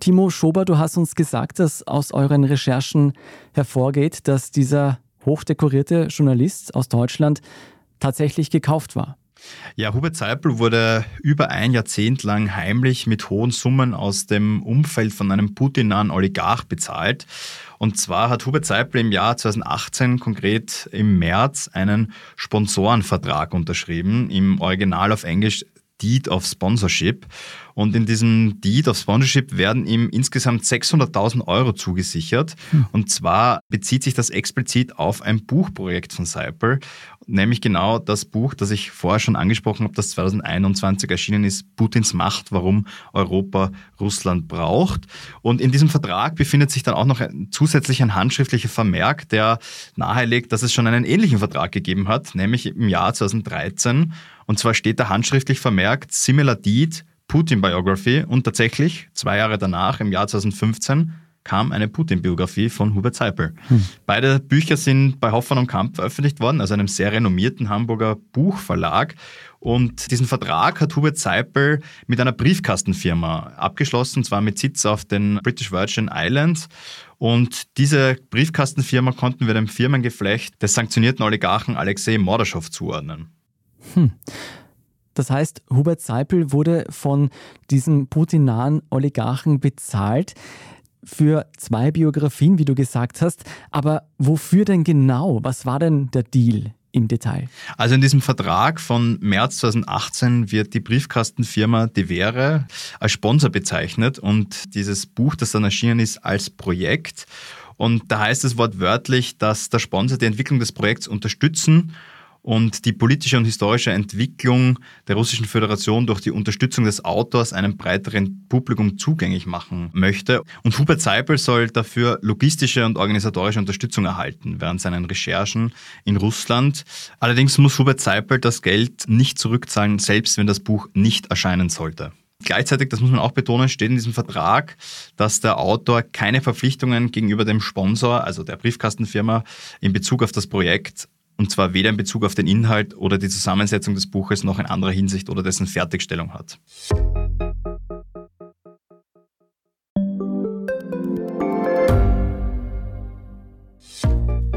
Timo Schober, du hast uns gesagt, dass aus euren Recherchen hervorgeht, dass dieser hochdekorierte Journalist aus Deutschland tatsächlich gekauft war. Ja, Hubert Seipel wurde über ein Jahrzehnt lang heimlich mit hohen Summen aus dem Umfeld von einem Putin-nahen Oligarch bezahlt. Und zwar hat Hubert Seipel im Jahr 2018, konkret im März, einen Sponsorenvertrag unterschrieben, im Original auf Englisch Deed of Sponsorship. Und in diesem Deed of Sponsorship werden ihm insgesamt 600.000 Euro zugesichert. Hm. Und zwar bezieht sich das explizit auf ein Buchprojekt von Seipel, nämlich genau das Buch, das ich vorher schon angesprochen habe, das 2021 erschienen ist, Putins Macht, warum Europa Russland braucht. Und in diesem Vertrag befindet sich dann auch noch ein, zusätzlich ein handschriftlicher Vermerk, der nahelegt, dass es schon einen ähnlichen Vertrag gegeben hat, nämlich im Jahr 2013. Und zwar steht da handschriftlich vermerkt, similar deed, Putin Biography und tatsächlich zwei Jahre danach, im Jahr 2015, kam eine Putin-Biografie von Hubert Seipel. Hm. Beide Bücher sind bei Hoffmann und Kamp veröffentlicht worden, also einem sehr renommierten Hamburger Buchverlag. Und diesen Vertrag hat Hubert Seipel mit einer Briefkastenfirma abgeschlossen, und zwar mit Sitz auf den British Virgin Islands. Und diese Briefkastenfirma konnten wir dem Firmengeflecht des sanktionierten Oligarchen Alexei Mordaschow zuordnen. Hm. Das heißt, Hubert Seipel wurde von diesem Putin-nahen Oligarchen bezahlt für zwei Biografien, wie du gesagt hast. Aber wofür denn genau? Was war denn der Deal? Im Detail. Also in diesem Vertrag von März 2018 wird die Briefkastenfirma Devere als Sponsor bezeichnet und dieses Buch, das dann erschienen ist, als Projekt. Und da heißt es wortwörtlich, dass der Sponsor die Entwicklung des Projekts unterstützen und die politische und historische Entwicklung der Russischen Föderation durch die Unterstützung des Autors einem breiteren Publikum zugänglich machen möchte. Und Hubert Seipel soll dafür logistische und organisatorische Unterstützung erhalten während seinen Recherchen in Russland. Allerdings muss Hubert Seipel das Geld nicht zurückzahlen, selbst wenn das Buch nicht erscheinen sollte. Gleichzeitig, das muss man auch betonen, steht in diesem Vertrag, dass der Autor keine Verpflichtungen gegenüber dem Sponsor, also der Briefkastenfirma, in Bezug auf das Projekt und zwar weder in Bezug auf den Inhalt oder die Zusammensetzung des Buches noch in anderer Hinsicht oder dessen Fertigstellung hat.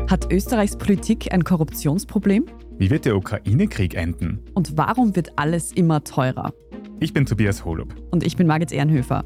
Hat Österreichs Politik ein Korruptionsproblem? Wie wird der Ukraine-Krieg enden? Und warum wird alles immer teurer? Ich bin Tobias Holub. Und ich bin Margit Ehrenhöfer.